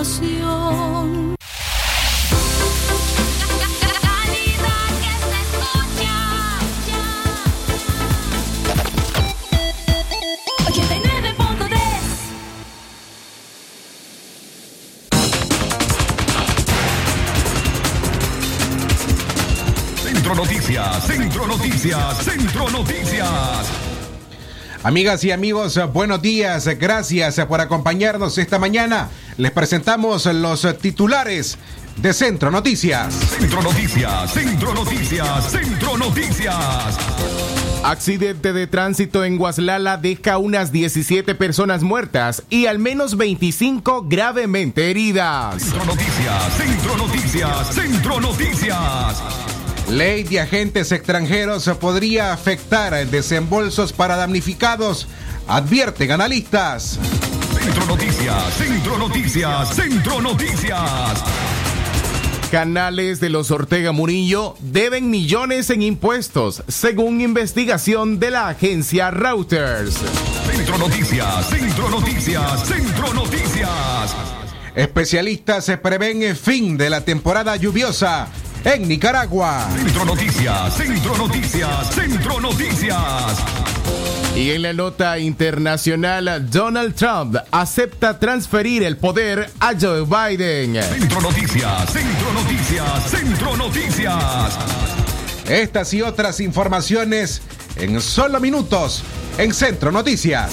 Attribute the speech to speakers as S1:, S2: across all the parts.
S1: estación. Calidad que se escucha. 89.3
S2: Centro Noticias, Centro Noticias, Centro Noticias.
S3: Amigas y amigos, buenos días. Gracias por acompañarnos esta mañana. Les presentamos los titulares de Centro Noticias.
S2: Centro Noticias, Centro Noticias, Centro Noticias.
S4: Accidente de tránsito en Guaslala deja unas 17 personas muertas y al menos 25 gravemente heridas.
S2: Centro Noticias, Centro Noticias, Centro Noticias.
S3: Ley de agentes extranjeros podría afectar desembolsos para damnificados, advierten analistas.
S2: Centro Noticias, Centro Noticias, Centro Noticias.
S4: Canales de los Ortega Murillo deben millones en impuestos, según investigación de la agencia Reuters.
S2: Centro Noticias, Centro Noticias, Centro Noticias.
S3: Especialistas se prevén el fin de la temporada lluviosa en Nicaragua.
S2: Centro Noticias, Centro Noticias, Centro Noticias.
S4: Y en la nota internacional, Donald Trump acepta transferir el poder a Joe Biden.
S2: Centro Noticias, Centro Noticias, Centro Noticias.
S3: Estas y otras informaciones en solo minutos en Centro Noticias.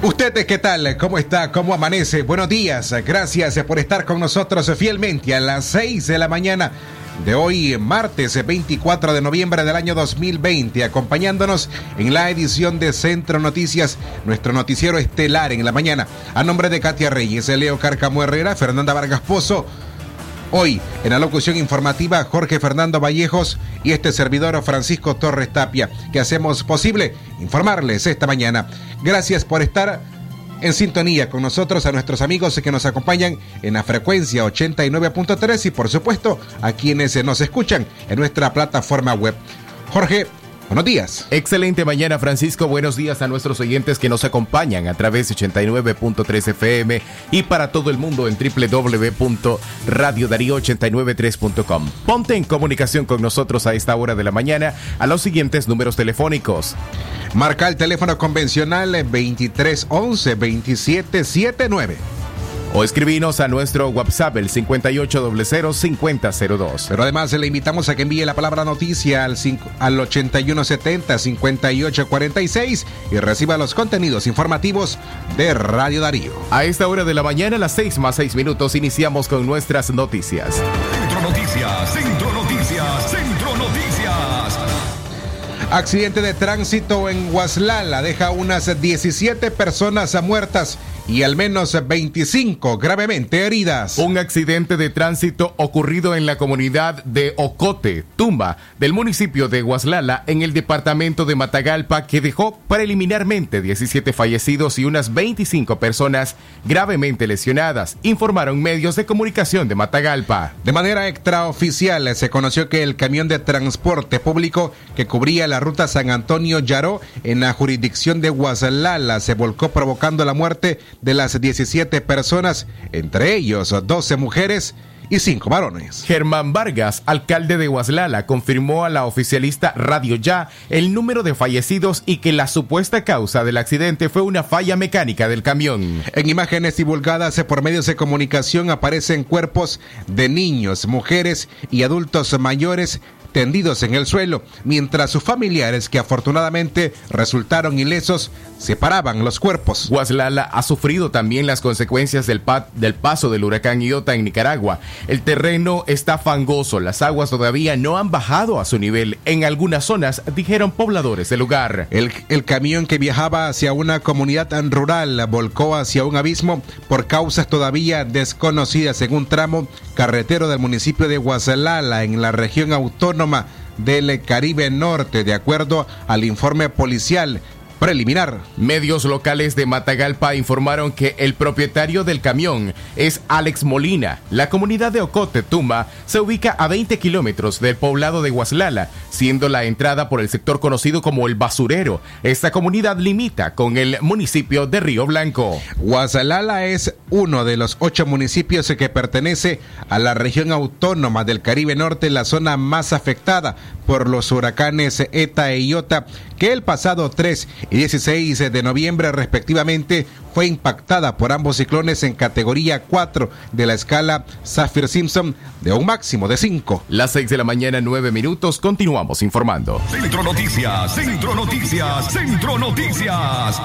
S3: ¿Usted qué tal? ¿Cómo está? ¿Cómo amanece? Buenos días. Gracias por estar con nosotros fielmente a las 6 de la mañana de hoy, martes 24 de noviembre del año 2020, acompañándonos en la edición de Centro Noticias, nuestro noticiero estelar en la mañana. A nombre de Katia Reyes, Leo Carcamo Herrera, Fernanda Vargas Pozo. Hoy, en la locución informativa, Jorge Fernando Vallejos y este servidor Francisco Torres Tapia, que hacemos posible informarles esta mañana. Gracias por estar en sintonía con nosotros, a nuestros amigos que nos acompañan en la frecuencia 89.3 y por supuesto a quienes nos escuchan en nuestra plataforma web. Jorge, buenos días.
S4: Excelente mañana, Francisco. Buenos días a nuestros oyentes que nos acompañan a través de 89.3 FM y para todo el mundo en www.radiodarío893.com. Ponte en comunicación con nosotros a esta hora de la mañana a los siguientes números telefónicos.
S3: Marca el teléfono convencional 2311-2779.
S4: O escribinos a nuestro WhatsApp el 5800-5002.
S3: Pero además le invitamos a que envíe la palabra noticia al, cinco- al 8170-5846 y reciba los contenidos informativos de Radio Darío.
S4: A esta hora de la mañana, a las 6 más 6 minutos, iniciamos con nuestras noticias.
S2: Centro Noticias, Centro Noticias, Centro Noticias.
S3: Accidente de tránsito en Huaslala deja unas 17 personas muertas y al menos 25 gravemente heridas.
S4: Un accidente de tránsito ocurrido en la comunidad de Ocote, Tumba, del municipio de Guaslala, en el departamento de Matagalpa, que dejó preliminarmente 17 fallecidos y unas 25 personas gravemente lesionadas, informaron medios de comunicación de Matagalpa.
S3: De manera extraoficial se conoció que el camión de transporte público que cubría la ruta San Antonio Yaró en la jurisdicción de Guaslala se volcó provocando la muerte de las 17 personas, entre ellos 12 mujeres y 5 varones.
S4: Germán Vargas, alcalde de Guaslala, confirmó a la oficialista Radio Ya el número de fallecidos y que la supuesta causa del accidente fue una falla mecánica del camión.
S3: En imágenes divulgadas por medios de comunicación aparecen cuerpos de niños, mujeres y adultos mayores tendidos en el suelo, mientras sus familiares, que afortunadamente resultaron ilesos, separaban los cuerpos.
S4: Guaslala ha sufrido también las consecuencias del, pa- del paso del huracán Iota en Nicaragua. El terreno está fangoso, las aguas todavía no han bajado a su nivel en algunas zonas, dijeron pobladores del lugar.
S3: El, el camión que viajaba hacia una comunidad rural volcó hacia un abismo por causas todavía desconocidas en un tramo carretero del municipio de Guasalala, en la región autónoma del Caribe Norte, de acuerdo al informe policial preliminar.
S4: Medios locales de Matagalpa informaron que el propietario del camión es Alex Molina. La comunidad de Ocote, Tumba, se ubica a 20 kilómetros del poblado de Guaslala, siendo la entrada por el sector conocido como el Basurero. Esta comunidad limita con el municipio de Río Blanco.
S3: Guasalala es uno de los ocho municipios que pertenece a la región autónoma del Caribe Norte, la zona más afectada por los huracanes ETA e Iota, que el pasado 3 y 16 de noviembre respectivamente fue impactada por ambos ciclones en categoría 4 de la escala Saffir-Simpson de un máximo de 5.
S4: Las 6 de la mañana, 9 minutos, continuamos informando.
S2: Centro Noticias, Centro Noticias, Centro Noticias.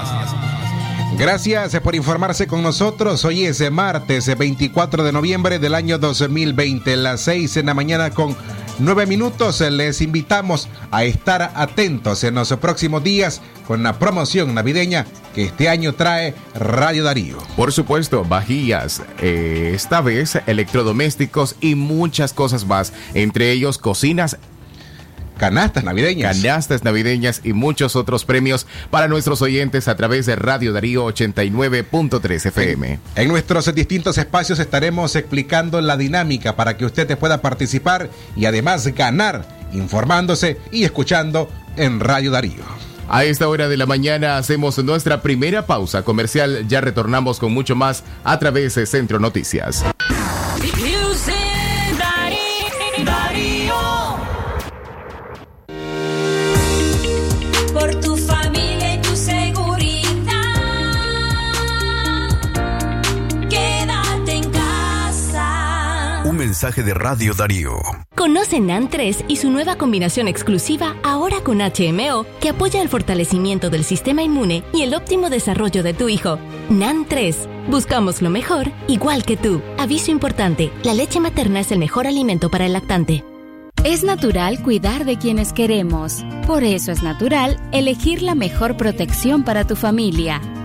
S3: Gracias por informarse con nosotros. Hoy es martes 24 de noviembre del año 2020, las 6 en la mañana con 9 minutos. Les invitamos a estar atentos en los próximos días con la promoción navideña que este año trae Radio Darío.
S4: Por supuesto, vajillas, eh, esta vez electrodomésticos y muchas cosas más, entre ellos cocinas
S3: Canastas navideñas.
S4: canastas navideñas y muchos otros premios para nuestros oyentes a través de Radio Darío 89.3 FM.
S3: En nuestros distintos espacios estaremos explicando la dinámica para que usted pueda participar y además ganar informándose y escuchando en Radio Darío.
S4: A esta hora de la mañana hacemos nuestra primera pausa comercial. Ya retornamos con mucho más a través de Centro Noticias.
S5: Mensaje de Radio Darío.
S6: Conoce NAN 3 y su nueva combinación exclusiva ahora con HMO que apoya el fortalecimiento del sistema inmune y el óptimo desarrollo de tu hijo. NAN 3. Buscamos lo mejor, igual que tú. Aviso importante, la leche materna es el mejor alimento para el lactante.
S7: Es natural cuidar de quienes queremos. Por eso es natural elegir la mejor protección para tu familia.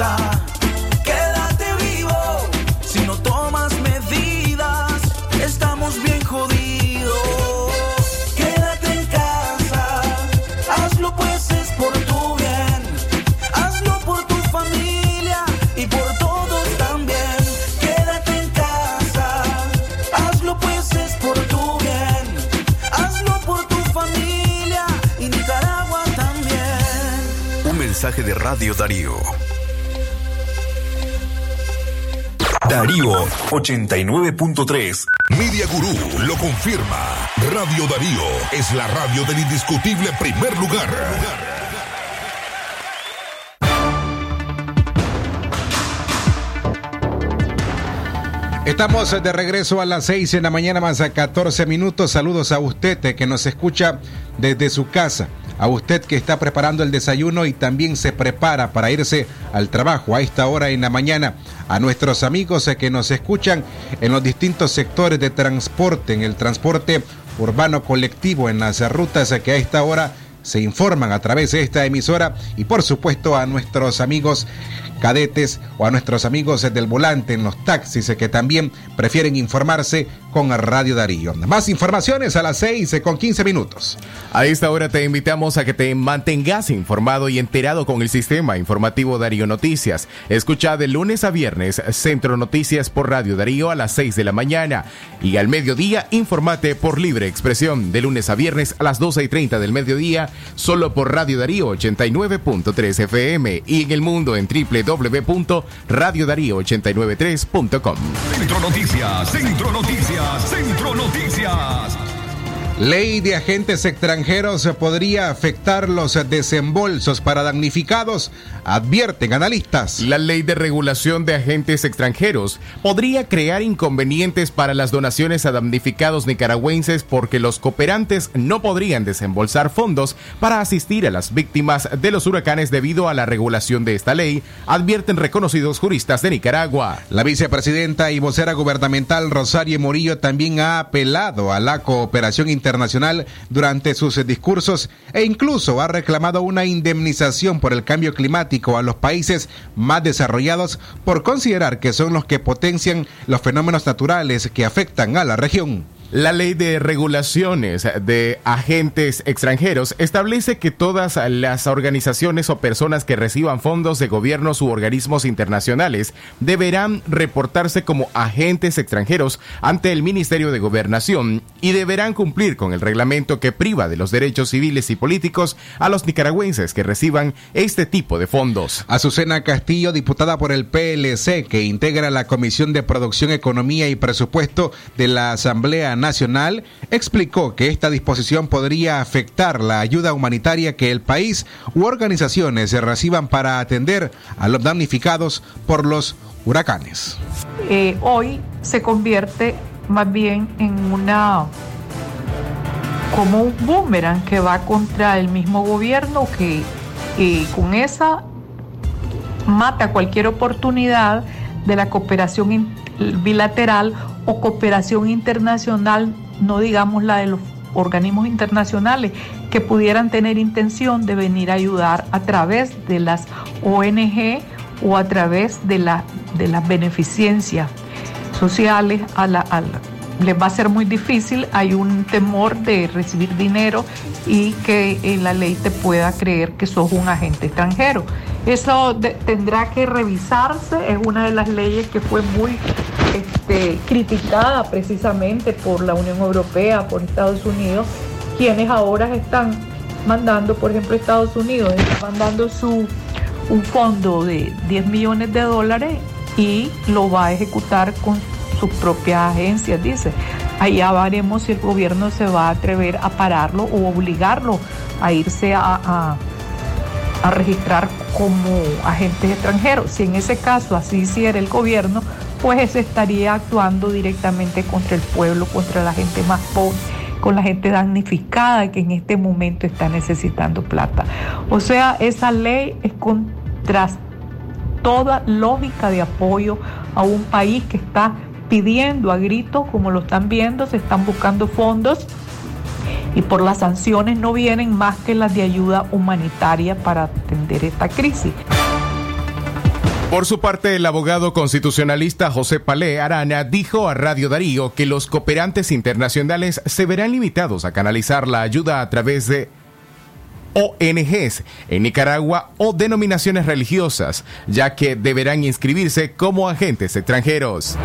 S8: Quédate vivo. Si no tomas medidas, estamos bien jodidos. Quédate en casa. Hazlo pues es por tu bien. Hazlo por tu familia y por todos también. Quédate en casa. Hazlo pues es por tu bien. Hazlo por tu familia y Nicaragua también.
S5: Un mensaje de Radio Darío. Darío 89.3.
S9: Media Gurú lo confirma. Radio Darío es la radio del indiscutible primer lugar.
S3: Estamos de regreso a las 6 en la mañana más a 14 minutos. Saludos a usted eh, que nos escucha desde su casa. A usted que está preparando el desayuno y también se prepara para irse al trabajo a esta hora en la mañana. A nuestros amigos que nos escuchan en los distintos sectores de transporte, en el transporte urbano colectivo, en las rutas que a esta hora se informan a través de esta emisora y por supuesto a nuestros amigos cadetes o a nuestros amigos del volante en los taxis que también prefieren informarse con Radio Darío. Más informaciones a las 6 con 15 minutos.
S4: A esta hora te invitamos a que te mantengas informado y enterado con el sistema informativo Darío Noticias. Escucha de lunes a viernes Centro Noticias por Radio Darío a las 6 de la mañana y al mediodía informate por libre expresión de lunes a viernes a las 12 y 30 del mediodía solo por Radio Darío 89.3 FM y en el mundo en www.radiodarío893.com.
S2: Centro Noticias, Centro Noticias, Centro Noticias.
S3: Ley de agentes extranjeros podría afectar los desembolsos para damnificados, advierten analistas.
S4: La ley de regulación de agentes extranjeros podría crear inconvenientes para las donaciones a damnificados nicaragüenses porque los cooperantes no podrían desembolsar fondos para asistir a las víctimas de los huracanes debido a la regulación de esta ley, advierten reconocidos juristas de Nicaragua.
S3: La vicepresidenta y vocera gubernamental Rosario Murillo también ha apelado a la cooperación internacional durante sus discursos e incluso ha reclamado una indemnización por el cambio climático a los países más desarrollados por considerar que son los que potencian los fenómenos naturales que afectan a la región.
S4: La ley de regulaciones de agentes extranjeros establece que todas las organizaciones o personas que reciban fondos de gobiernos u organismos internacionales deberán reportarse como agentes extranjeros ante el Ministerio de Gobernación y deberán cumplir con el reglamento que priva de los derechos civiles y políticos a los nicaragüenses que reciban este tipo de fondos.
S3: Azucena Castillo, diputada por el PLC, que integra la Comisión de Producción, Economía y Presupuesto de la Asamblea Nacional, explicó que esta disposición podría afectar la ayuda humanitaria que el país u organizaciones reciban para atender a los damnificados por los huracanes.
S10: Eh, hoy se convierte más bien en una como un boomerang que va contra el mismo gobierno que con esa mata cualquier oportunidad de la cooperación bilateral o cooperación internacional, no digamos la de los organismos internacionales que pudieran tener intención de venir a ayudar a través de las ONG o a través de, la, de las beneficencias sociales les va a ser muy difícil, hay un temor de recibir dinero y que en la ley te pueda creer que sos un agente extranjero. Eso tendrá que revisarse, es una de las leyes que fue muy este, criticada precisamente por la Unión Europea, por Estados Unidos, quienes ahora están mandando, por ejemplo, Estados Unidos está mandando su un fondo de 10 millones de dólares y lo va a ejecutar con sus propias agencias, dice. Allá veremos si el gobierno se va a atrever a pararlo o obligarlo a irse a- a registrar como agentes extranjeros. Si en ese caso así hiciera el gobierno, pues se estaría actuando directamente contra el pueblo, contra la gente más pobre, con la gente damnificada que en este momento está necesitando plata. O sea, esa ley es contra toda lógica de apoyo a un país que está pidiendo a gritos, como lo están viendo, se están buscando fondos y por las sanciones no vienen más que las de ayuda humanitaria para atender esta crisis.
S4: Por su parte, el abogado constitucionalista José Palé Arana dijo a Radio Darío que los cooperantes internacionales se verán limitados a canalizar la ayuda a través de ONGs en Nicaragua o denominaciones religiosas, ya que deberán inscribirse como agentes extranjeros.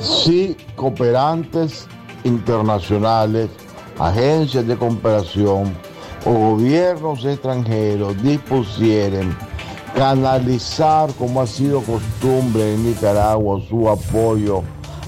S11: Si cooperantes internacionales, agencias de cooperación o gobiernos extranjeros dispusieren canalizar, como ha sido costumbre en Nicaragua, su apoyo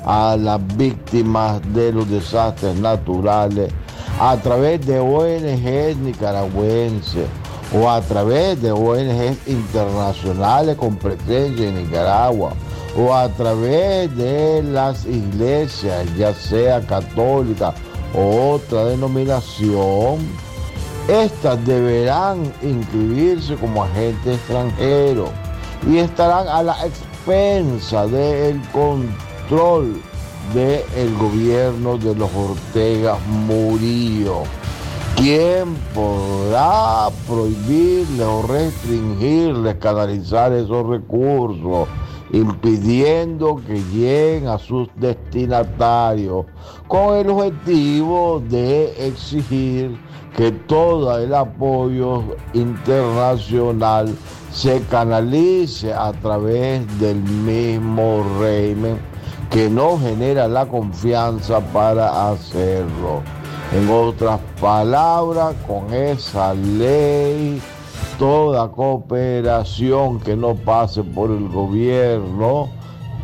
S11: a las víctimas de los desastres naturales a través de ONGs nicaragüenses o a través de ONGs internacionales con presencia en Nicaragua o a través de las iglesias, ya sea católica o otra denominación, estas deberán inscribirse como agentes extranjeros y estarán a la expensa del control del gobierno de los Ortega Murillo, quien podrá prohibirles o restringirles canalizar esos recursos impidiendo que lleguen a sus destinatarios con el objetivo de exigir que todo el apoyo internacional se canalice a través del mismo régimen que no genera la confianza para hacerlo. En otras palabras, con esa ley toda cooperación que no pase por el gobierno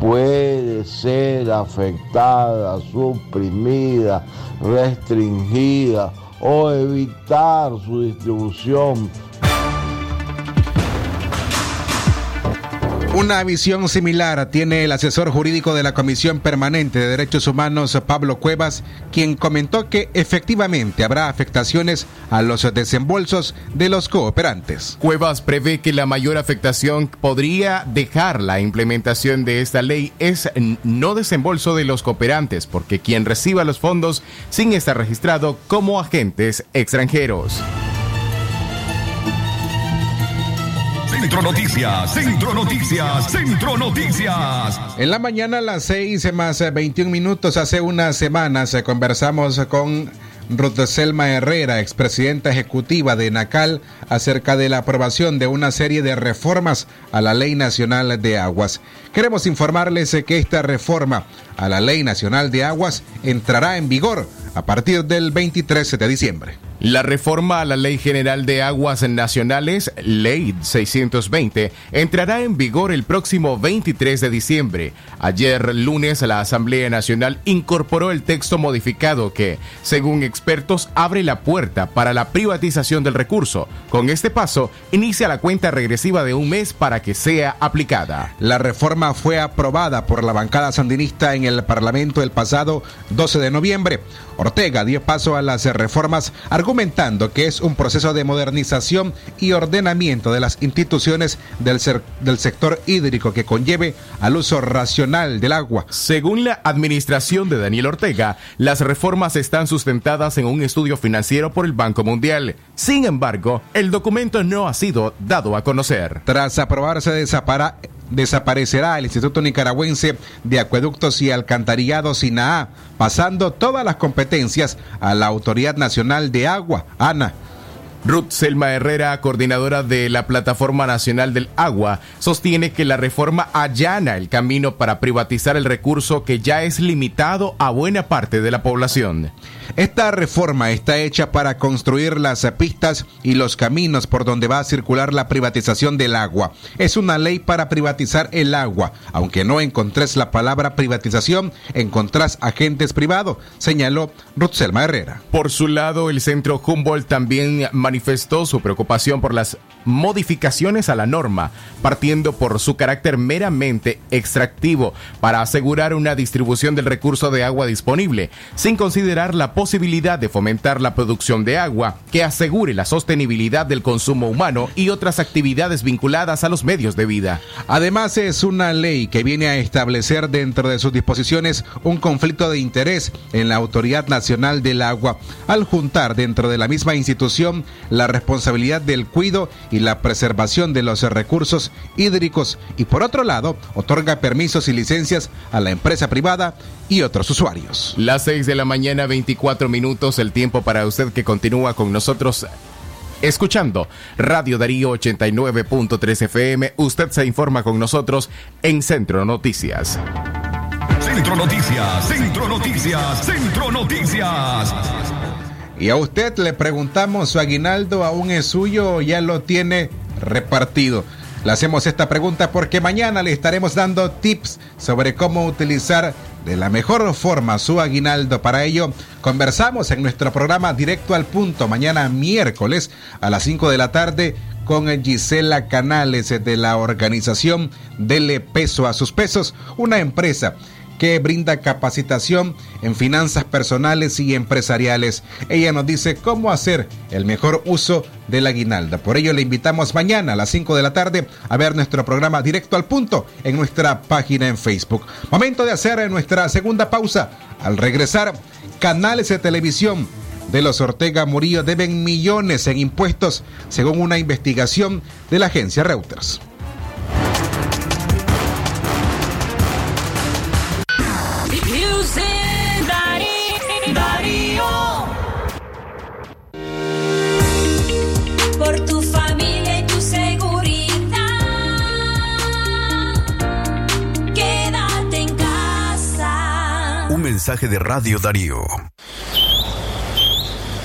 S11: puede ser afectada, suprimida, restringida o evitar su distribución
S3: Una visión similar tiene el asesor jurídico de la Comisión Permanente de Derechos Humanos, Pablo Cuevas, quien comentó que efectivamente habrá afectaciones a los desembolsos de los cooperantes.
S4: Cuevas prevé que la mayor afectación podría dejar la implementación de esta ley es no desembolso de los cooperantes, porque quien reciba los fondos sin estar registrado como agentes extranjeros.
S2: Centro Noticias, Centro Noticias, Centro Noticias.
S3: En la mañana a las 6 más eh, 21 minutos, hace unas semanas, eh, conversamos con Ruth Selma Herrera, expresidenta ejecutiva de NACAL, acerca de la aprobación de una serie de reformas a la Ley Nacional de Aguas. Queremos informarles eh, que esta reforma a la Ley Nacional de Aguas entrará en vigor a partir del 23 de diciembre.
S4: La reforma a la Ley General de Aguas Nacionales, Ley 620, entrará en vigor el próximo 23 de diciembre. Ayer lunes la Asamblea Nacional incorporó el texto modificado que, según expertos, abre la puerta para la privatización del recurso. Con este paso, inicia la cuenta regresiva de un mes para que sea aplicada.
S3: La reforma fue aprobada por la bancada sandinista en el Parlamento el pasado 12 de noviembre. Ortega dio paso a las reformas argumentando que es un proceso de modernización y ordenamiento de las instituciones del, sector hídrico que conlleve al uso racional del agua.
S4: Según la administración de Daniel Ortega, las reformas están sustentadas en un estudio financiero por el Banco Mundial. Sin embargo, el documento no ha sido dado a conocer.
S3: Tras aprobarse desapara- desaparecerá el Instituto Nicaragüense de Acueductos y Alcantarillados INAA, pasando todas las competencias a la Autoridad Nacional de Agua, ANA.
S4: Ruth Selma Herrera, coordinadora de la Plataforma Nacional del Agua, sostiene que la reforma allana el camino para privatizar el recurso que ya es limitado a buena parte de la población.
S3: Esta reforma está hecha para construir las pistas y los caminos por donde va a circular la privatización del agua. Es una ley para privatizar el agua. Aunque no encontrés la palabra privatización, encontrás agentes privados, señaló Ruth Selma Herrera.
S4: Por su lado, el centro Humboldt también manifestó su preocupación por las modificaciones a la norma, partiendo por su carácter meramente extractivo para asegurar una distribución del recurso de agua disponible, sin considerar la posibilidad de fomentar la producción de agua que asegure la sostenibilidad del consumo humano y otras actividades vinculadas a los medios de vida.
S3: Además, es una ley que viene a establecer dentro de sus disposiciones un conflicto de interés en la Autoridad Nacional del Agua, al juntar dentro de la misma institución la responsabilidad del cuido y la preservación de los recursos hídricos y por otro lado otorga permisos y licencias a la empresa privada y otros usuarios.
S4: Las 6 de la mañana, 24 minutos, el tiempo para usted que continúa con nosotros. Escuchando Radio Darío 89.3 FM, usted se informa con nosotros en Centro Noticias.
S2: Centro Noticias, Centro Noticias, Centro Noticias.
S3: Y a usted le preguntamos, ¿su aguinaldo aún es suyo o ya lo tiene repartido? Le hacemos esta pregunta porque mañana le estaremos dando tips sobre cómo utilizar de la mejor forma su aguinaldo. Para ello, conversamos en nuestro programa Directo al Punto mañana miércoles a las 5 de la tarde con Gisela Canales de la organización Dele Peso a sus Pesos, una empresa que brinda capacitación en finanzas personales y empresariales. Ella nos dice cómo hacer el mejor uso del aguinaldo. Por ello le invitamos mañana a las 5 de la tarde a ver nuestro programa directo al punto en nuestra página en Facebook. Momento de hacer nuestra segunda pausa. Al regresar, canales de televisión de los Ortega Murillo deben millones en impuestos, según una investigación de la agencia Reuters.
S5: Mensaje de Radio Darío.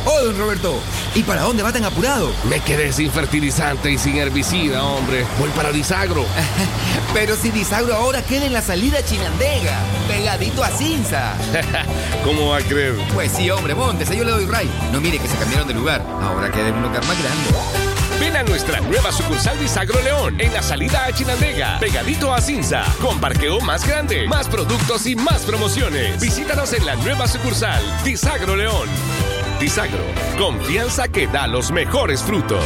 S12: Oh, don Roberto, ¿y para dónde va tan apurado?
S13: Me quedé sin fertilizante y sin herbicida, hombre. Voy para Disagro.
S12: Pero si Disagro ahora queda en la salida Chinandega, pegadito a Cinza.
S13: ¿Cómo va a creer?
S12: Pues sí, hombre, montes, yo le doy ray. No mire que se cambiaron de lugar, ahora queda en un lugar más grande.
S13: A nuestra nueva sucursal Disagro León en la salida a Chinandega, pegadito a Cinza, con parqueo más grande, más productos y más promociones. Visítanos en la nueva sucursal Disagro León. Disagro, confianza que da los mejores frutos.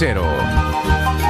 S14: cero.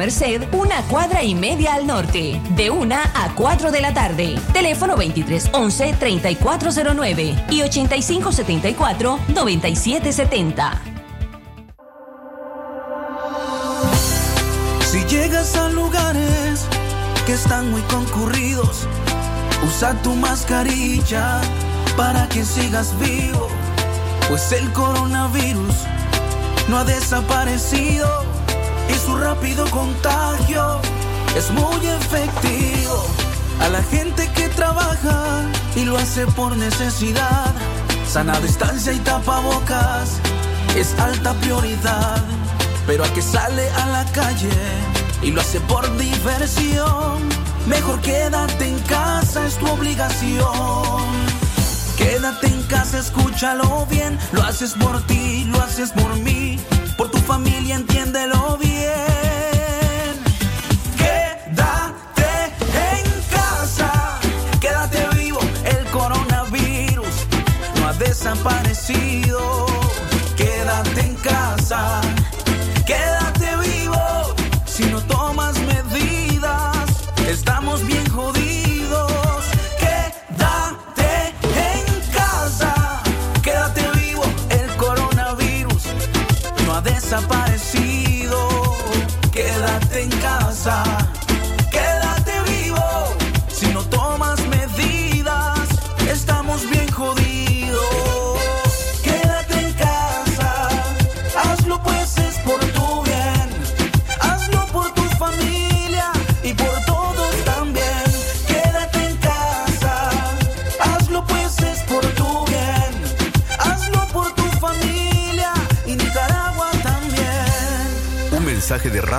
S15: Merced, una cuadra y media al norte, de 1 a 4 de la tarde. Teléfono 2311-3409 y 8574-9770.
S8: Si llegas a lugares que están muy concurridos, usa tu mascarilla para que sigas vivo. Pues el coronavirus no ha desaparecido y su rápido contagio es muy efectivo. A la gente que trabaja y lo hace por necesidad, sana distancia y tapabocas es alta prioridad. Pero a que sale a la calle y lo hace por diversión, mejor quédate en casa, es tu obligación. Quédate en casa, escúchalo bien. Lo haces por ti, lo haces por mí. Por tu familia, entiéndelo bien. Desaparecido. Quédate en casa. Quédate vivo. Si no tomas medidas, estamos bien jodidos. Quédate en casa. Quédate vivo, el coronavirus no ha desaparecido. Quédate en casa.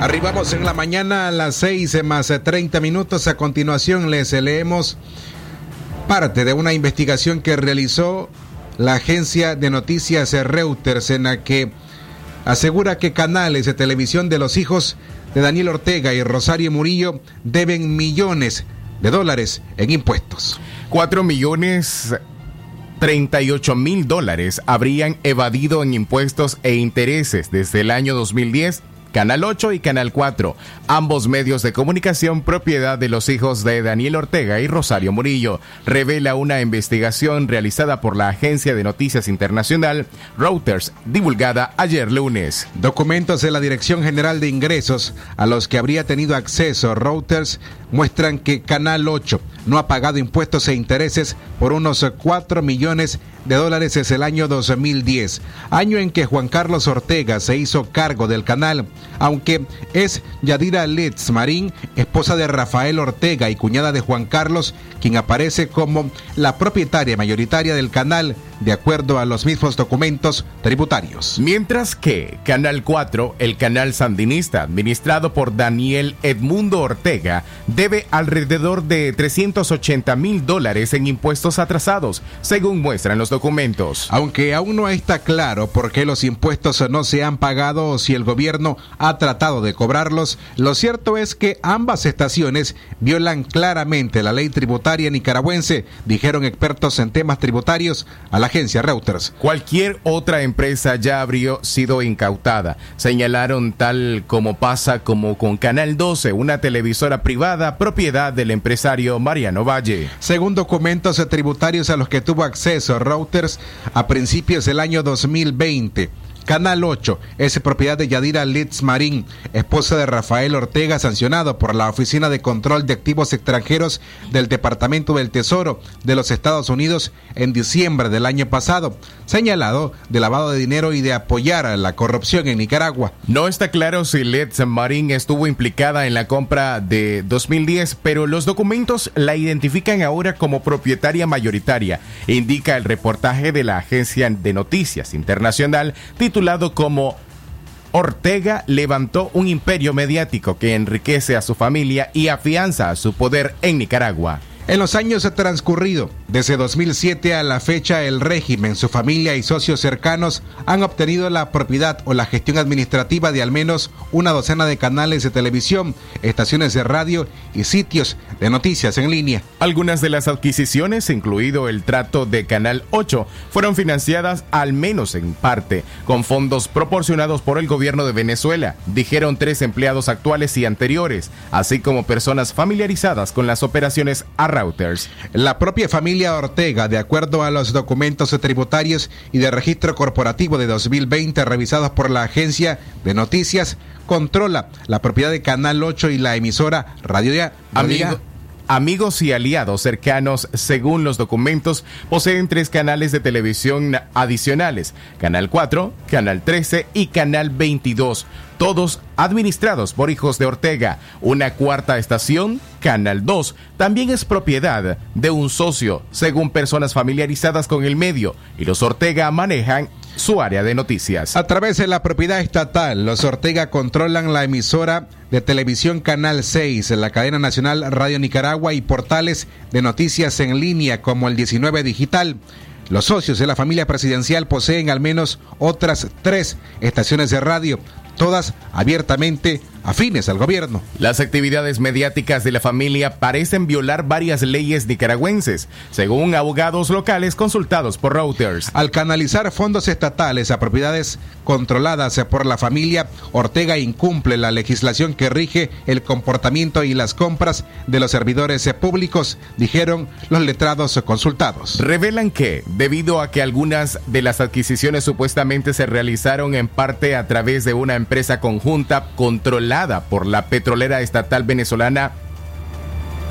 S3: Arribamos en la mañana a las 6 más 30 minutos. A continuación les leemos parte de una investigación que realizó la agencia de noticias Reuters en la que asegura que canales de televisión de los hijos de Daniel Ortega y Rosario Murillo deben millones de dólares en impuestos.
S4: 4 millones 38 mil dólares habrían evadido en impuestos e intereses desde el año 2010. Canal 8 y Canal 4, ambos medios de comunicación propiedad de los hijos de Daniel Ortega y Rosario Murillo, revela una investigación realizada por la agencia de noticias internacional Reuters, divulgada ayer lunes.
S3: Documentos de la Dirección General de Ingresos a los que habría tenido acceso Reuters muestran que Canal 8 no ha pagado impuestos e intereses por unos 4 millones de dólares desde el año 2010, año en que Juan Carlos Ortega se hizo cargo del canal, aunque es Yadira Letz Marín, esposa de Rafael Ortega y cuñada de Juan Carlos, quien aparece como la propietaria mayoritaria del canal, de acuerdo a los mismos documentos tributarios.
S4: Mientras que Canal 4, el canal sandinista administrado por Daniel Edmundo Ortega, debe alrededor de 380 mil dólares en impuestos atrasados, según muestran los documentos.
S3: Aunque aún no está claro por qué los impuestos no se han pagado o si el gobierno ha tratado de cobrarlos, lo cierto es que ambas estaciones violan claramente la ley tributaria nicaragüense, dijeron expertos en temas tributarios a la agencia Reuters.
S4: Cualquier otra empresa ya habría sido incautada. Señalaron tal como pasa como con Canal 12, una televisora privada propiedad del empresario Mariano Valle.
S3: Según documentos tributarios a los que tuvo acceso Reuters a principios del año 2020. Canal 8 es propiedad de Yadira Litz Marín, esposa de Rafael Ortega, sancionado por la Oficina de Control de Activos Extranjeros del Departamento del Tesoro de los Estados Unidos en diciembre del año pasado, señalado de lavado de dinero y de apoyar a la corrupción en Nicaragua.
S4: No está claro si Litz Marín estuvo implicada en la compra de 2010, pero los documentos la identifican ahora como propietaria mayoritaria, indica el reportaje de la agencia de noticias internacional titulado como Ortega levantó un imperio mediático que enriquece a su familia y afianza su poder en Nicaragua.
S3: En los años transcurridos, Desde 2007 a la fecha, el régimen, su familia y socios cercanos han obtenido la propiedad o la gestión administrativa de al menos una docena de canales de televisión, estaciones de radio y sitios de noticias en línea.
S4: Algunas de las adquisiciones, incluido el trato de Canal 8, fueron financiadas al menos en parte con fondos proporcionados por el gobierno de Venezuela, dijeron tres empleados actuales y anteriores, así como personas familiarizadas con las operaciones a routers.
S3: La propia familia Ortega, de acuerdo a los documentos tributarios y de registro corporativo de 2020 revisados por la agencia de noticias, controla la propiedad de Canal 8 y la emisora Radio Ya.
S4: Amigo- amigos y aliados cercanos, según los documentos, poseen tres canales de televisión adicionales, Canal 4, Canal 13 y Canal 22, todos administrados por hijos de Ortega. Una cuarta estación, Canal 2, también es propiedad de un socio, según personas familiarizadas con el medio, y los Ortega manejan su área de noticias.
S3: A través de la propiedad estatal, los Ortega controlan la emisora de televisión Canal 6, la cadena nacional Radio Nicaragua y portales de noticias en línea como el 19 Digital. Los socios de la familia presidencial poseen al menos otras tres estaciones de radio, todas abiertamente afines al gobierno.
S4: Las actividades mediáticas de la familia parecen violar varias leyes nicaragüenses, según abogados locales consultados por Reuters.
S3: Al canalizar fondos estatales a propiedades controladas por la familia, Ortega incumple la legislación que rige el comportamiento y las compras de los servidores públicos, dijeron los letrados consultados.
S4: Revelan que, debido a que algunas de las adquisiciones supuestamente se realizaron en parte a través de una empresa conjunta controlada por la petrolera estatal venezolana,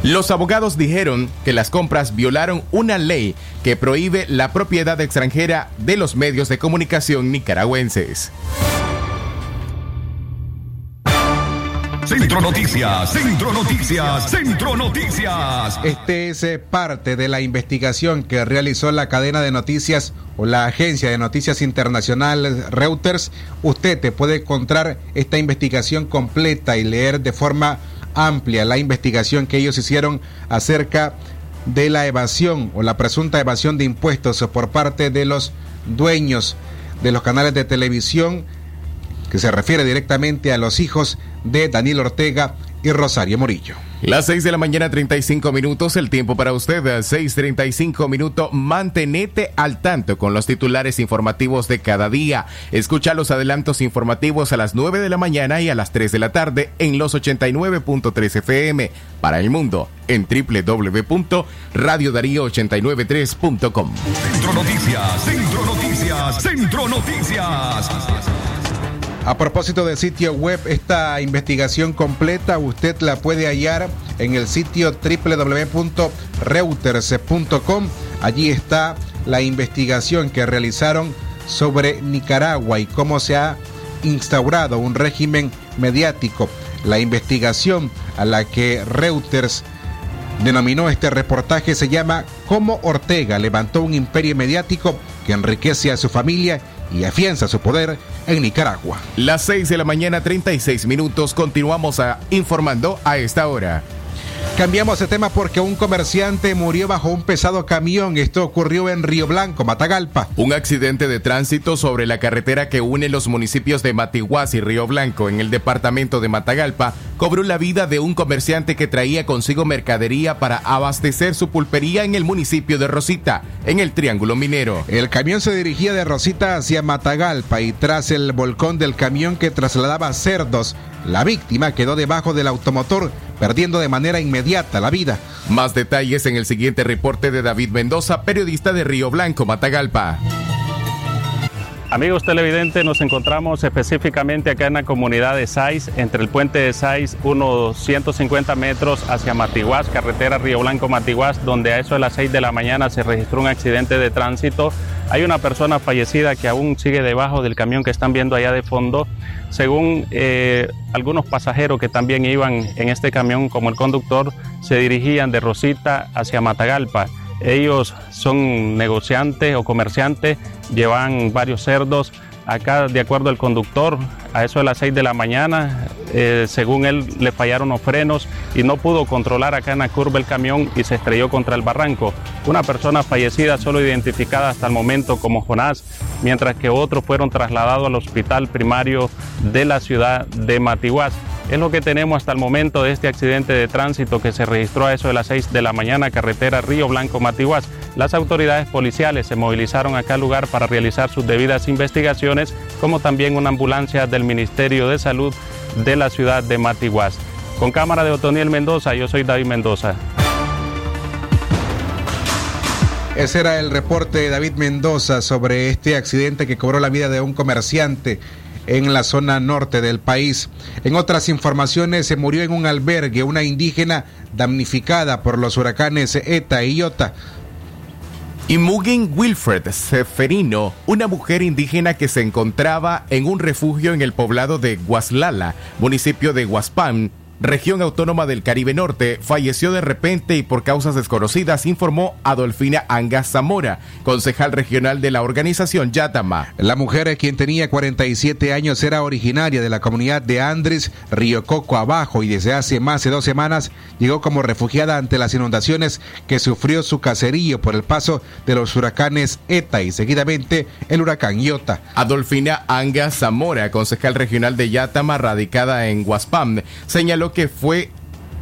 S4: los abogados dijeron que las compras violaron una ley que prohíbe la propiedad extranjera de los medios de comunicación nicaragüenses.
S2: Centro Noticias, Centro Noticias, Centro Noticias.
S3: Este es eh, parte de la investigación que realizó la cadena de noticias o la agencia de noticias internacional Reuters. Usted te puede encontrar esta investigación completa y leer de forma amplia la investigación que ellos hicieron acerca de la evasión o la presunta evasión de impuestos por parte de los dueños de los canales de televisión que se refiere directamente a los hijos de Daniel Ortega y Rosario Morillo.
S4: Las 6 de la mañana, 35 minutos, el tiempo para usted, 6.35 minutos, mantenete al tanto con los titulares informativos de cada día. Escucha los adelantos informativos a las 9 de la mañana y a las 3 de la tarde en los 89.3 FM para el mundo en www.radiodarío893.com.
S2: Centro Noticias, Centro Noticias, Centro Noticias.
S3: A propósito del sitio web, esta investigación completa usted la puede hallar en el sitio www.reuters.com. Allí está la investigación que realizaron sobre Nicaragua y cómo se ha instaurado un régimen mediático. La investigación a la que Reuters denominó este reportaje se llama Cómo Ortega levantó un imperio mediático que enriquece a su familia y afianza su poder en Nicaragua.
S4: Las 6 de la mañana, 36 minutos, continuamos a, informando a esta hora.
S3: Cambiamos de tema porque un comerciante murió bajo un pesado camión. Esto ocurrió en Río Blanco, Matagalpa.
S4: Un accidente de tránsito sobre la carretera que une los municipios de Matiguás y Río Blanco en el departamento de Matagalpa cobró la vida de un comerciante que traía consigo mercadería para abastecer su pulpería en el municipio de Rosita, en el Triángulo Minero.
S3: El camión se dirigía de Rosita hacia Matagalpa y tras el volcón del camión que trasladaba cerdos, la víctima quedó debajo del automotor, perdiendo de manera inmediata la vida.
S4: Más detalles en el siguiente reporte de David Mendoza, periodista de Río Blanco, Matagalpa.
S16: Amigos televidentes, nos encontramos específicamente acá en la comunidad de Sais, entre el puente de Sais, unos 150 metros hacia Matiguás, carretera Río Blanco-Matiguás, donde a eso de las 6 de la mañana se registró un accidente de tránsito. Hay una persona fallecida que aún sigue debajo del camión que están viendo allá de fondo. Según eh, algunos pasajeros que también iban en este camión, como el conductor, se dirigían de Rosita hacia Matagalpa. Ellos son negociantes o comerciantes, llevan varios cerdos. Acá, de acuerdo al conductor, a eso de las 6 de la mañana, eh, según él, le fallaron los frenos y no pudo controlar acá en la curva el camión y se estrelló contra el barranco. Una persona fallecida, solo identificada hasta el momento como Jonás, mientras que otros fueron trasladados al hospital primario de la ciudad de Matiguás. Es lo que tenemos hasta el momento de este accidente de tránsito que se registró a eso de las 6 de la mañana, carretera Río Blanco-Matiguás. Las autoridades policiales se movilizaron acá al lugar para realizar sus debidas investigaciones, como también una ambulancia del Ministerio de Salud de la ciudad de Matiguás. Con cámara de Otoniel Mendoza, yo soy David Mendoza.
S3: Ese era el reporte de David Mendoza sobre este accidente que cobró la vida de un comerciante en la zona norte del país. En otras informaciones, se murió en un albergue una indígena damnificada por los huracanes ETA y IOTA.
S4: Y Mugen Wilfred Seferino, una mujer indígena que se encontraba en un refugio en el poblado de Guaslala, municipio de Huaspán, región autónoma del Caribe Norte, falleció de repente y por causas desconocidas, informó Adolfina Anga Zamora, concejal regional de la organización Yatama.
S3: La mujer, quien tenía 47 años, era originaria de la comunidad de Andres, Río Coco Abajo, y desde hace más de dos semanas llegó como refugiada ante las inundaciones que sufrió su caserío por el paso de los huracanes ETA y seguidamente el huracán Iota.
S4: Adolfina Anga Zamora, concejal regional de Yatama, radicada en Huaspam, señaló que fue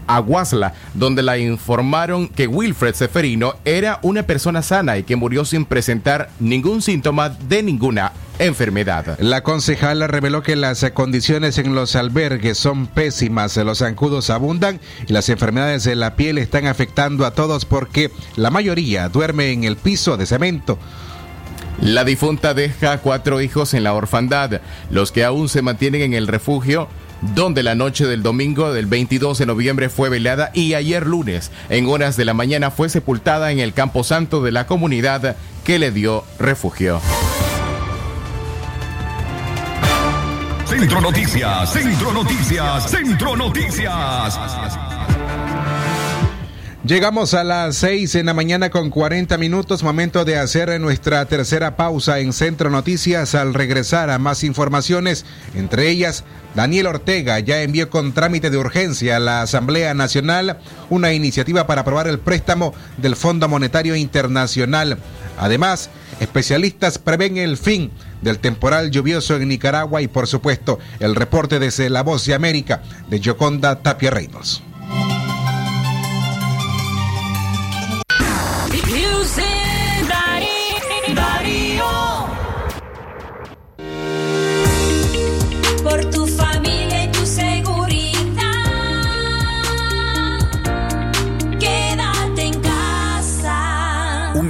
S4: a Guasla, donde la informaron que Wilfred Seferino era una persona sana y que murió sin presentar ningún síntoma de ninguna enfermedad.
S3: La concejala reveló que las condiciones en los albergues son pésimas, los zancudos abundan y las enfermedades de la piel están afectando a todos porque la mayoría duerme en el piso de cemento.
S4: La difunta deja cuatro hijos en la orfandad, los que aún se mantienen en el refugio donde la noche del domingo del 22 de noviembre fue velada y ayer lunes, en horas de la mañana, fue sepultada en el campo santo de la comunidad que le dio refugio.
S2: Centro Noticias, Centro Noticias, Centro Noticias.
S3: Llegamos a las 6 en la mañana con 40 minutos, momento de hacer nuestra tercera pausa en Centro Noticias al regresar a más informaciones, entre ellas Daniel Ortega ya envió con trámite de urgencia a la Asamblea Nacional una iniciativa para aprobar el préstamo del Fondo Monetario Internacional. Además, especialistas prevén el fin del temporal lluvioso en Nicaragua y por supuesto el reporte desde La Voz de América de Yoconda Tapia Reynolds.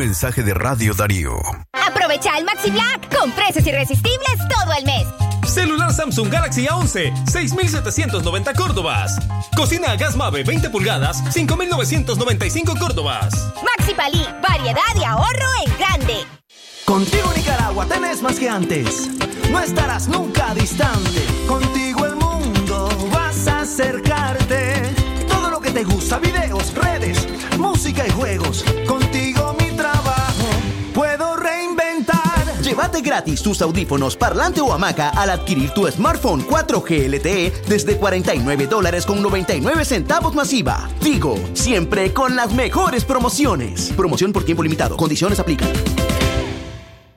S5: Mensaje de Radio Darío.
S17: Aprovecha el Maxi Black con precios irresistibles todo el mes.
S18: Celular Samsung Galaxy A11, 6,790 Córdobas. Cocina a gas Mave 20 pulgadas, 5,995 Córdobas.
S17: Maxi Palí, variedad y ahorro en grande.
S8: Contigo Nicaragua tenés más que antes. No estarás nunca distante. Contigo el mundo vas a acercarte. Te gusta, videos, redes, música y juegos. Contigo mi trabajo puedo reinventar.
S19: Llévate gratis tus audífonos, parlante o hamaca al adquirir tu smartphone 4G LTE desde 49 dólares con 99 centavos masiva. Digo, siempre con las mejores promociones. Promoción por tiempo limitado. Condiciones aplican.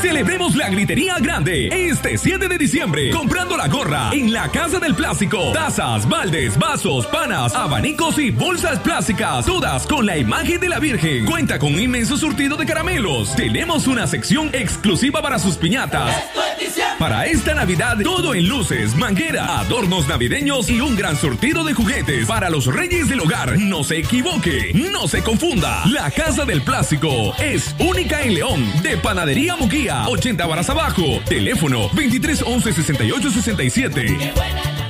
S20: Celebremos la gritería grande este 7 de diciembre comprando la gorra en la Casa del Plástico. Tazas, baldes, vasos, panas, abanicos y bolsas plásticas, todas con la imagen de la Virgen. Cuenta con un inmenso surtido de caramelos. Tenemos una sección exclusiva para sus piñatas. Para esta Navidad, todo en luces, manguera, adornos navideños y un gran surtido de juguetes para los reyes del hogar. No se equivoque, no se confunda. La Casa del Plástico es única en León, de Panadería Muguía, 80 varas abajo. Teléfono 23 11 68 67.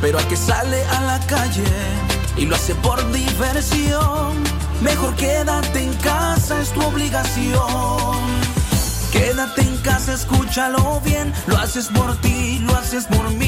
S8: Pero al que sale a la calle y lo hace por diversión, mejor quédate en casa, es tu obligación. Quédate en casa, escúchalo bien, lo haces por ti, lo haces por mí,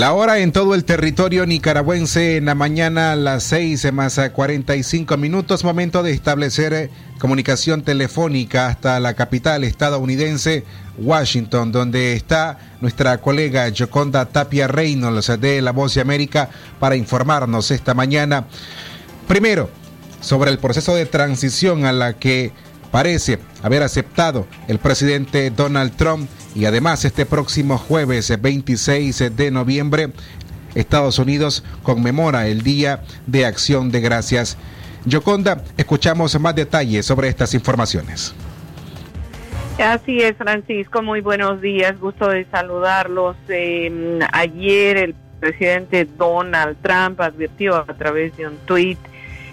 S3: La hora en todo el territorio nicaragüense en la mañana a las 6 más a 45 minutos, momento de establecer eh, comunicación telefónica hasta la capital estadounidense, Washington, donde está nuestra colega Joconda Tapia Reynolds de La Voz de América para informarnos esta mañana. Primero, sobre el proceso de transición a la que parece haber aceptado el presidente Donald Trump y además este próximo jueves 26 de noviembre Estados Unidos conmemora el Día de Acción de Gracias. Yoconda, escuchamos más detalles sobre estas informaciones.
S21: Así es, Francisco. Muy buenos días. Gusto de saludarlos. Eh, ayer el presidente Donald Trump advirtió a través de un tuit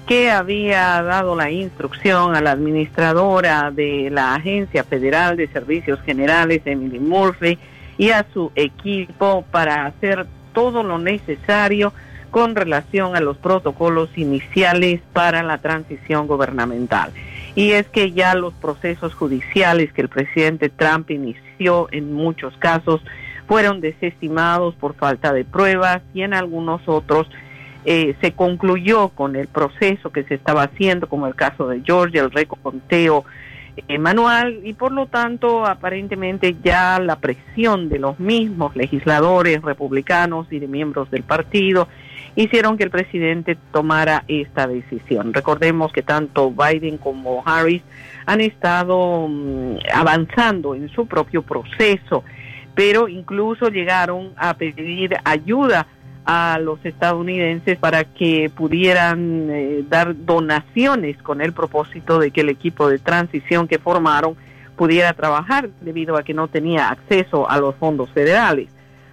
S21: que había dado la instrucción a la administradora de la Agencia Federal de Servicios Generales, Emily Murphy, y a su equipo para hacer todo lo necesario con relación a los protocolos iniciales para la transición gubernamental. Y es que ya los procesos judiciales que el presidente Trump inició en muchos casos fueron desestimados por falta de pruebas y en algunos otros eh, se concluyó con el proceso que se estaba haciendo, como el caso de Georgia, el reconteo eh, manual, y por lo tanto, aparentemente ya la presión de los mismos legisladores republicanos y de miembros del partido hicieron que el presidente tomara esta decisión. Recordemos que tanto Biden como Harris han estado mm, avanzando en su propio proceso, pero incluso llegaron a pedir ayuda a los estadounidenses para que pudieran eh, dar donaciones con el propósito de que el equipo de transición que formaron pudiera trabajar debido a que no tenía acceso a los fondos federales.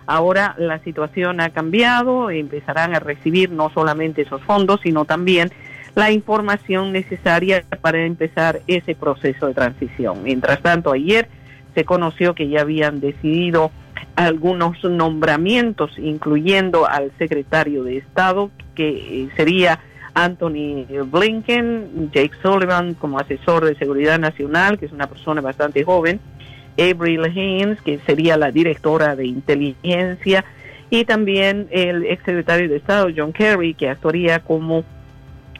S21: Ahora la situación ha cambiado, empezarán a recibir no solamente esos fondos, sino también la información necesaria para empezar ese proceso de transición. Mientras tanto, ayer se conoció que ya habían decidido algunos nombramientos, incluyendo al secretario de Estado, que eh, sería Anthony Blinken, Jake Sullivan como asesor de seguridad nacional, que es una persona bastante joven, Avril Haines, que sería la directora de inteligencia, y también el exsecretario de Estado, John Kerry, que actuaría como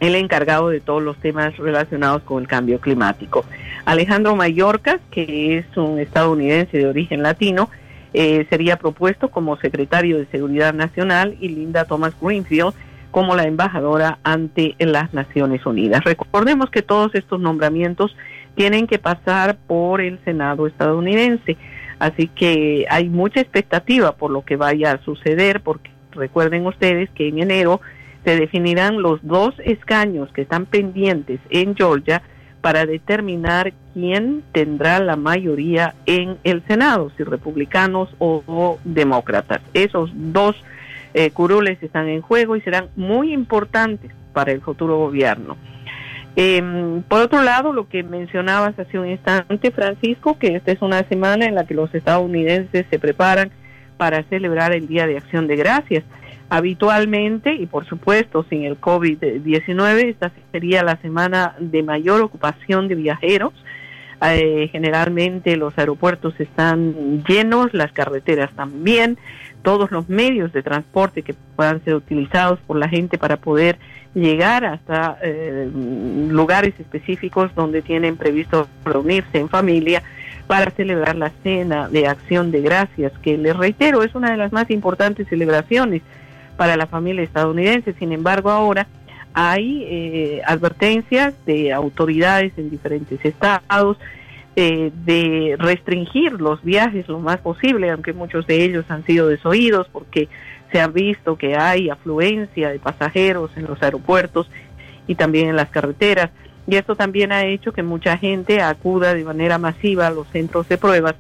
S21: el encargado de todos los temas relacionados con el cambio climático. Alejandro Mayorkas, que es un estadounidense de origen latino, eh, sería propuesto como secretario de Seguridad Nacional y Linda Thomas Greenfield como la embajadora ante las Naciones Unidas. Recordemos que todos estos nombramientos tienen que pasar por el Senado estadounidense, así que hay mucha expectativa por lo que vaya a suceder, porque recuerden ustedes que en enero se definirán los dos escaños que están pendientes en Georgia para determinar quién tendrá la mayoría en el Senado, si republicanos o, demócratas. Esos dos eh, curules están en juego y serán muy importantes para el futuro gobierno. Em, por otro lado, lo que mencionabas hace un instante, Francisco, que esta es una semana en la que los estadounidenses se preparan para celebrar el Día de Acción de Gracias. Habitualmente, y por supuesto sin el COVID-19, esta sería la semana de mayor ocupación de viajeros. Eh, generalmente los aeropuertos están llenos, las carreteras también, todos los medios de transporte que puedan ser utilizados por la gente para poder llegar hasta eh, lugares específicos donde tienen previsto reunirse en familia para celebrar la cena de acción de gracias, que les reitero es una de las más importantes celebraciones para la familia estadounidense. Sin embargo, ahora hay eh, advertencias de autoridades en diferentes estados eh, de restringir los viajes lo más posible, aunque muchos de ellos han sido desoídos porque se ha visto que hay afluencia de pasajeros en los aeropuertos y también en las carreteras. Y esto también ha hecho que mucha gente acuda de manera masiva a los centros de pruebas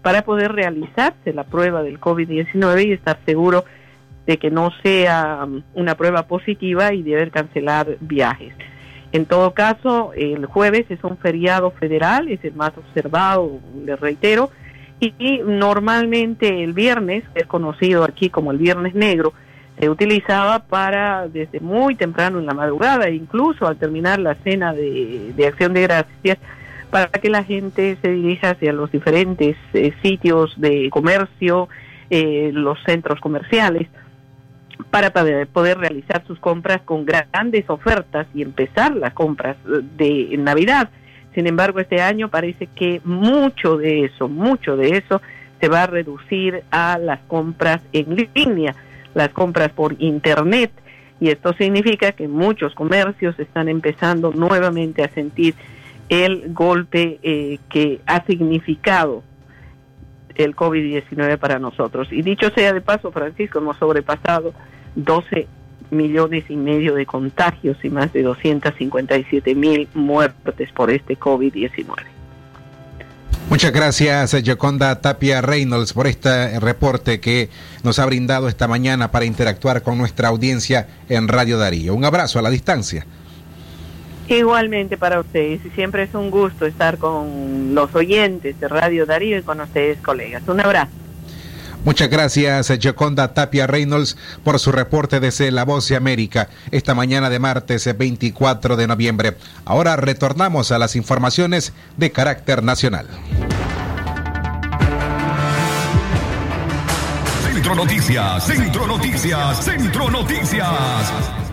S21: para poder realizarse la prueba del COVID-19 y estar seguro de que no sea um, una prueba positiva y deber cancelar viajes. En todo caso, el jueves es un feriado federal, es el más observado, les reitero, y, normalmente el viernes, que es conocido aquí como el viernes negro, se utilizaba para desde muy temprano en la madrugada, incluso al terminar la cena de, de acción de gracias, para que la gente se dirija hacia los diferentes eh, sitios de comercio, eh, los centros comerciales, para poder, realizar sus compras con grandes ofertas y empezar las compras de Navidad. Sin embargo, este año parece que mucho de eso, mucho de eso se va a reducir a las compras en línea, las compras por Internet. Y esto significa que muchos comercios están empezando nuevamente a sentir el golpe eh, que ha significado el COVID-19 para nosotros. Y dicho sea de paso, Francisco, hemos sobrepasado 12 millones y medio de contagios y más de 257 mil muertes por este COVID-19.
S3: Muchas gracias, Yoconda Tapia Reynolds, por este reporte que nos ha brindado esta mañana para interactuar con nuestra audiencia en Radio Darío. Un abrazo a la distancia.
S21: Igualmente para ustedes, y siempre es un gusto estar con los oyentes de Radio Darío y con ustedes, colegas. Un abrazo.
S3: Muchas gracias, Yoconda Tapia Reynolds, por su reporte desde La Voz de América esta mañana de martes 24 de noviembre. Ahora retornamos a las informaciones de carácter nacional.
S2: Centro Noticias, Centro Noticias, Centro Noticias.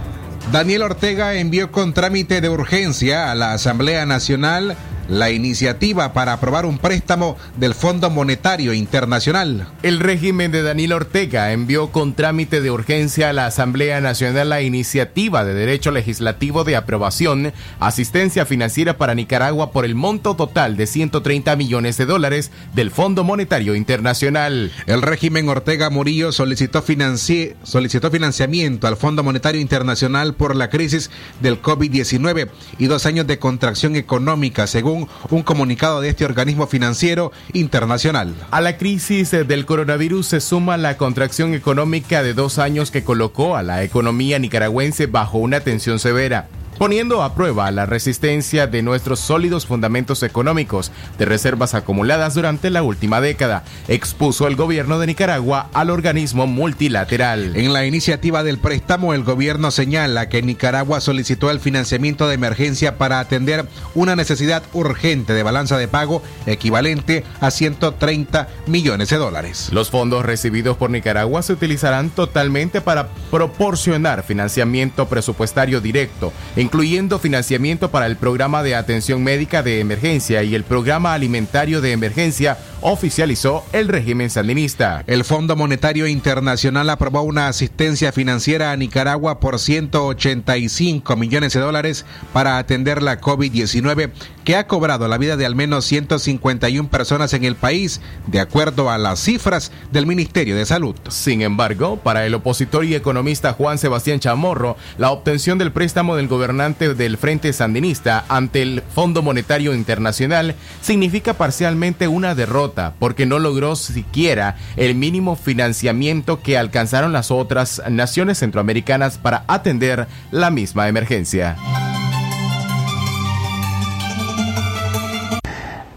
S3: Daniel Ortega envió con trámite de urgencia a la Asamblea Nacional la iniciativa para aprobar un préstamo del Fondo Monetario Internacional.
S4: El régimen de Daniel Ortega envió con trámite de urgencia a la Asamblea Nacional la iniciativa de derecho legislativo de aprobación, asistencia financiera para Nicaragua por el monto total de 130 millones de dólares del Fondo Monetario Internacional.
S3: El régimen Ortega Murillo solicitó, financi solicitó financiamiento al Fondo Monetario Internacional por la crisis del COVID-19 y dos años de contracción económica, según un comunicado de este organismo financiero internacional.
S4: A la crisis eh, del coronavirus se suma la contracción económica de dos años que colocó a la economía nicaragüense bajo una tensión severa poniendo a prueba la resistencia de nuestros sólidos fundamentos económicos de reservas acumuladas durante la última década, expuso el gobierno de Nicaragua al organismo multilateral.
S3: En la iniciativa del préstamo, el gobierno señala que Nicaragua solicitó el financiamiento de emergencia para atender una necesidad urgente de balanza de pago equivalente a 130 millones de dólares.
S4: Los fondos recibidos por Nicaragua se utilizarán totalmente para proporcionar financiamiento presupuestario directo, incluyendo financiamiento para el programa de atención médica de emergencia y el programa alimentario de emergencia, oficializó el régimen sandinista.
S3: El Fondo Monetario Internacional aprobó una asistencia financiera a Nicaragua por 185 millones de dólares para atender la COVID-19 que ha cobrado la vida de al menos 151 personas en el país, de acuerdo a las cifras del Ministerio de Salud.
S4: Sin embargo, para el opositor y economista Juan Sebastián Chamorro, la obtención del préstamo del gobernante del Frente Sandinista ante el Fondo Monetario Internacional significa parcialmente una derrota porque no logró siquiera el mínimo financiamiento que alcanzaron las otras naciones centroamericanas para atender la misma emergencia.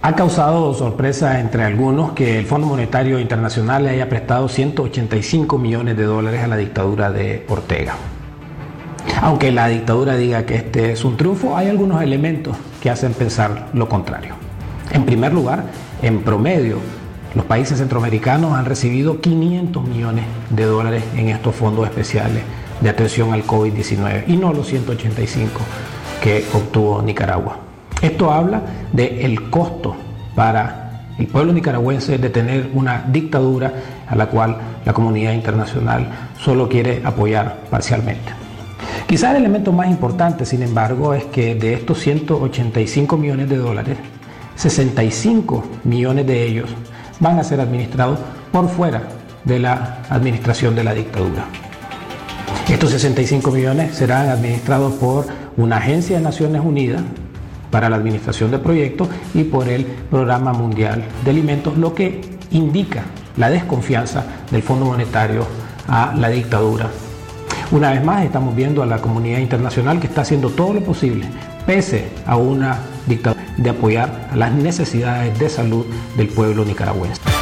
S22: Ha causado sorpresa entre algunos que el Fondo Monetario Internacional le haya prestado 185 millones de dólares a la dictadura de Ortega. Aunque la dictadura diga que este es un triunfo, hay algunos elementos que hacen pensar lo contrario. En primer lugar, en promedio, los países centroamericanos han recibido 500 millones de dólares en estos fondos especiales de atención al COVID-19 y no los 185 que obtuvo Nicaragua. Esto habla del costo para el pueblo nicaragüense de tener una dictadura a la cual la comunidad internacional solo quiere apoyar parcialmente. Quizá el elemento más importante, sin embargo, es que de estos 185 millones de dólares, 65 millones de ellos van a ser administrados por fuera de la administración de la dictadura. Estos 65 millones serán administrados por una agencia de Naciones Unidas para la administración de proyectos y por el Programa Mundial de Alimentos, lo que indica la desconfianza del Fondo Monetario a la dictadura. Una vez más estamos viendo a la comunidad internacional que está haciendo todo lo posible, pese a una dictadura, de apoyar a las necesidades de salud del pueblo nicaragüense.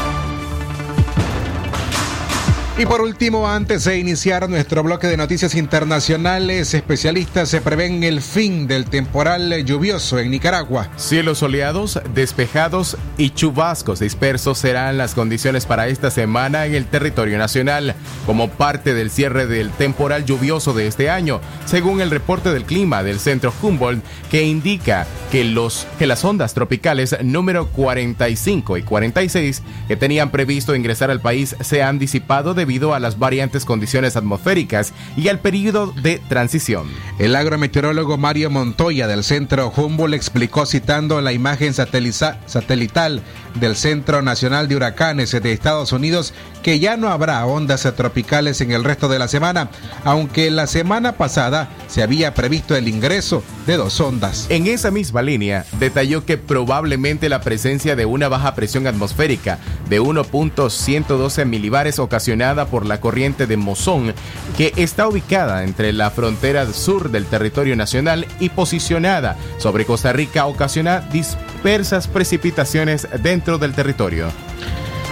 S3: Y por último, antes de iniciar nuestro bloque de noticias internacionales, especialistas se prevén el fin del temporal lluvioso en Nicaragua.
S4: Cielos soleados, despejados y chubascos dispersos serán las condiciones para esta semana en el territorio nacional, como parte del cierre del temporal lluvioso de este año, según el reporte del clima del centro Humboldt, que indica que, los, que las ondas tropicales número 45 y 46 que tenían previsto ingresar al país se han disipado de debido a las variantes condiciones atmosféricas y al periodo de transición.
S3: El agrometeorólogo Mario Montoya del Centro Humboldt explicó citando la imagen satelital del Centro Nacional de Huracanes de Estados Unidos que ya no habrá ondas tropicales en el resto de la semana, aunque la semana pasada se había previsto el ingreso de dos ondas.
S4: En esa misma línea, detalló que probablemente la presencia de una baja presión atmosférica de 1.112 milibares ocasionada por la corriente de Mozón, que está ubicada entre la frontera sur del territorio nacional y posicionada sobre Costa Rica, ocasiona dispersas precipitaciones dentro del territorio.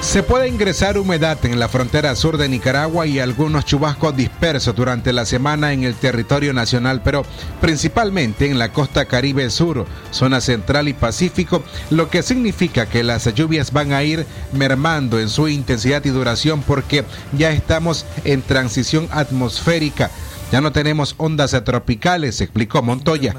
S3: Se puede ingresar humedad en la frontera sur de Nicaragua y algunos chubascos dispersos durante la semana en el territorio nacional, pero principalmente en la costa caribe sur, zona central y pacífico, lo que significa que las lluvias van a ir mermando en su intensidad y duración porque ya estamos en transición atmosférica. Ya no tenemos ondas tropicales, explicó Montoya.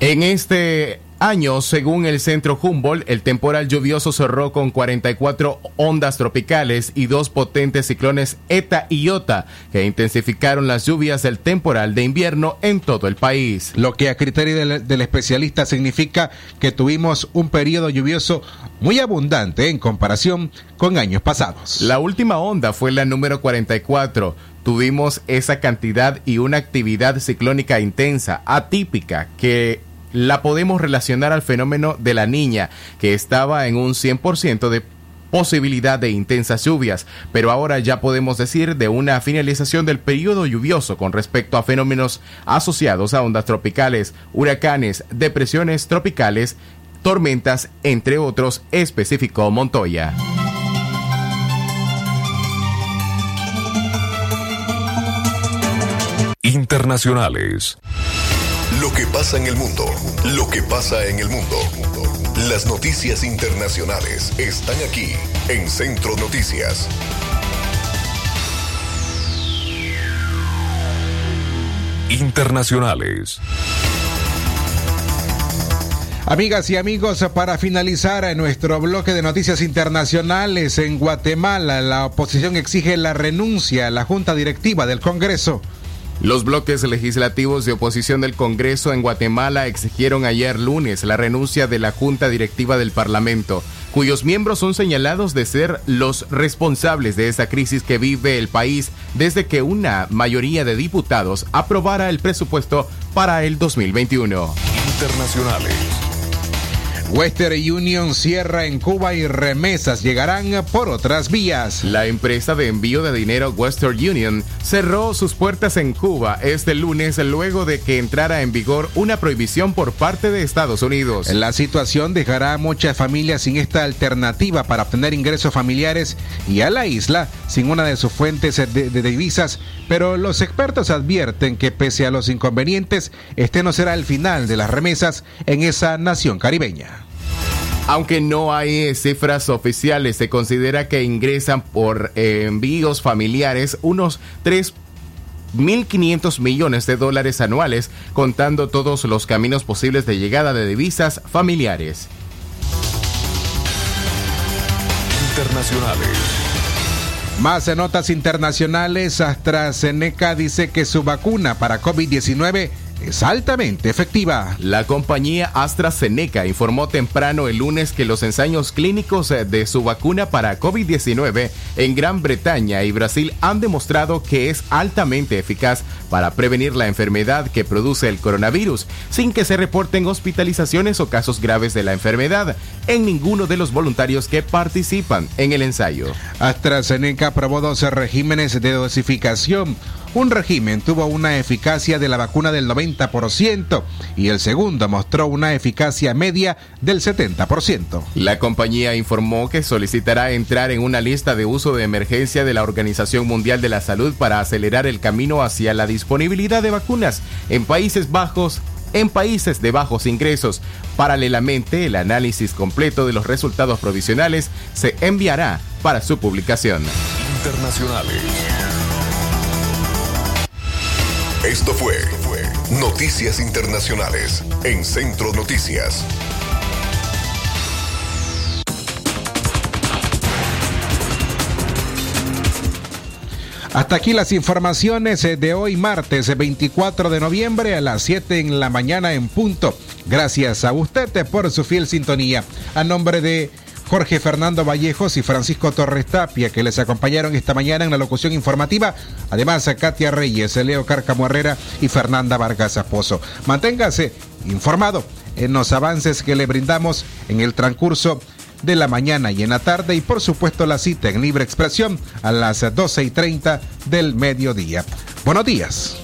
S4: En este año, según el centro Humboldt, el temporal lluvioso cerró con 44 ondas tropicales y dos potentes ciclones ETA y IOTA que intensificaron las lluvias del temporal de invierno en todo el país.
S3: Lo que a criterio del, del especialista significa que tuvimos un periodo lluvioso muy abundante en comparación con años pasados.
S4: La última onda fue la número 44 tuvimos esa cantidad y una actividad ciclónica intensa, atípica, que la podemos relacionar al fenómeno de la niña, que estaba en un 100% de posibilidad de intensas lluvias, pero ahora ya podemos decir de una finalización del periodo lluvioso con respecto a fenómenos asociados a ondas tropicales, huracanes, depresiones tropicales, tormentas, entre otros, especificó Montoya.
S9: Internacionales. Lo que pasa en el mundo. Lo que pasa en el mundo. Las noticias internacionales están aquí en Centro Noticias. Internacionales.
S3: Amigas y amigos, para finalizar nuestro bloque de noticias internacionales en Guatemala, la oposición exige la renuncia a la Junta Directiva del Congreso.
S4: Los bloques legislativos de oposición del Congreso en Guatemala exigieron ayer lunes la renuncia de la Junta Directiva del Parlamento, cuyos miembros son señalados de ser los responsables de esta crisis que vive el país desde que una mayoría de diputados aprobara el presupuesto para el 2021.
S9: Internacionales.
S3: Western Union cierra en Cuba y remesas llegarán por otras vías.
S4: La empresa de envío de dinero Western Union cerró sus puertas en Cuba este lunes luego de que entrara en vigor una prohibición por parte de Estados Unidos.
S3: La situación dejará a muchas familias sin esta alternativa para obtener ingresos familiares y a la isla sin una de sus fuentes de, de divisas, pero los expertos advierten que pese a los inconvenientes, este no será el final de las remesas en esa nación caribeña.
S4: Aunque no hay cifras oficiales, se considera que ingresan por eh, envíos familiares unos 3.500 millones de dólares anuales, contando todos los caminos posibles de llegada de divisas familiares.
S9: Internacionales.
S3: Más en notas internacionales, AstraZeneca dice que su vacuna para COVID-19 es altamente efectiva.
S4: La compañía AstraZeneca informó temprano el lunes que los ensayos clínicos de su vacuna para COVID-19 en Gran Bretaña y Brasil han demostrado que es altamente eficaz para prevenir la enfermedad que produce el coronavirus, sin que se reporten hospitalizaciones o casos graves de la enfermedad en ninguno de los voluntarios que participan en el ensayo.
S3: AstraZeneca aprobó 12 regímenes de dosificación. Un régimen tuvo una eficacia de la vacuna del 90% y el segundo mostró una eficacia media del 70%.
S4: La compañía informó que solicitará entrar en una lista de uso de emergencia de la Organización Mundial de la Salud para acelerar el camino hacia la disponibilidad de vacunas en Países Bajos en países de bajos ingresos. Paralelamente, el análisis completo de los resultados provisionales se enviará para su publicación.
S9: Internacionales. Esto fue Noticias Internacionales en Centro Noticias.
S3: Hasta aquí las informaciones eh, de hoy martes 24 de noviembre a las 7 en la mañana en punto. Gracias a usted eh, por su fiel sintonía. A nombre de Jorge Fernando Vallejos y Francisco Torres Tapia, que les acompañaron esta mañana en la locución informativa. Además, a Katia Reyes, Leo Cárcamo Herrera y Fernanda Vargas Aposo. Manténgase informado en los avances que le brindamos en el transcurso de la mañana y en la tarde y por supuesto la cita en libre expresión a las 12 y 30 del mediodía. Buenos días.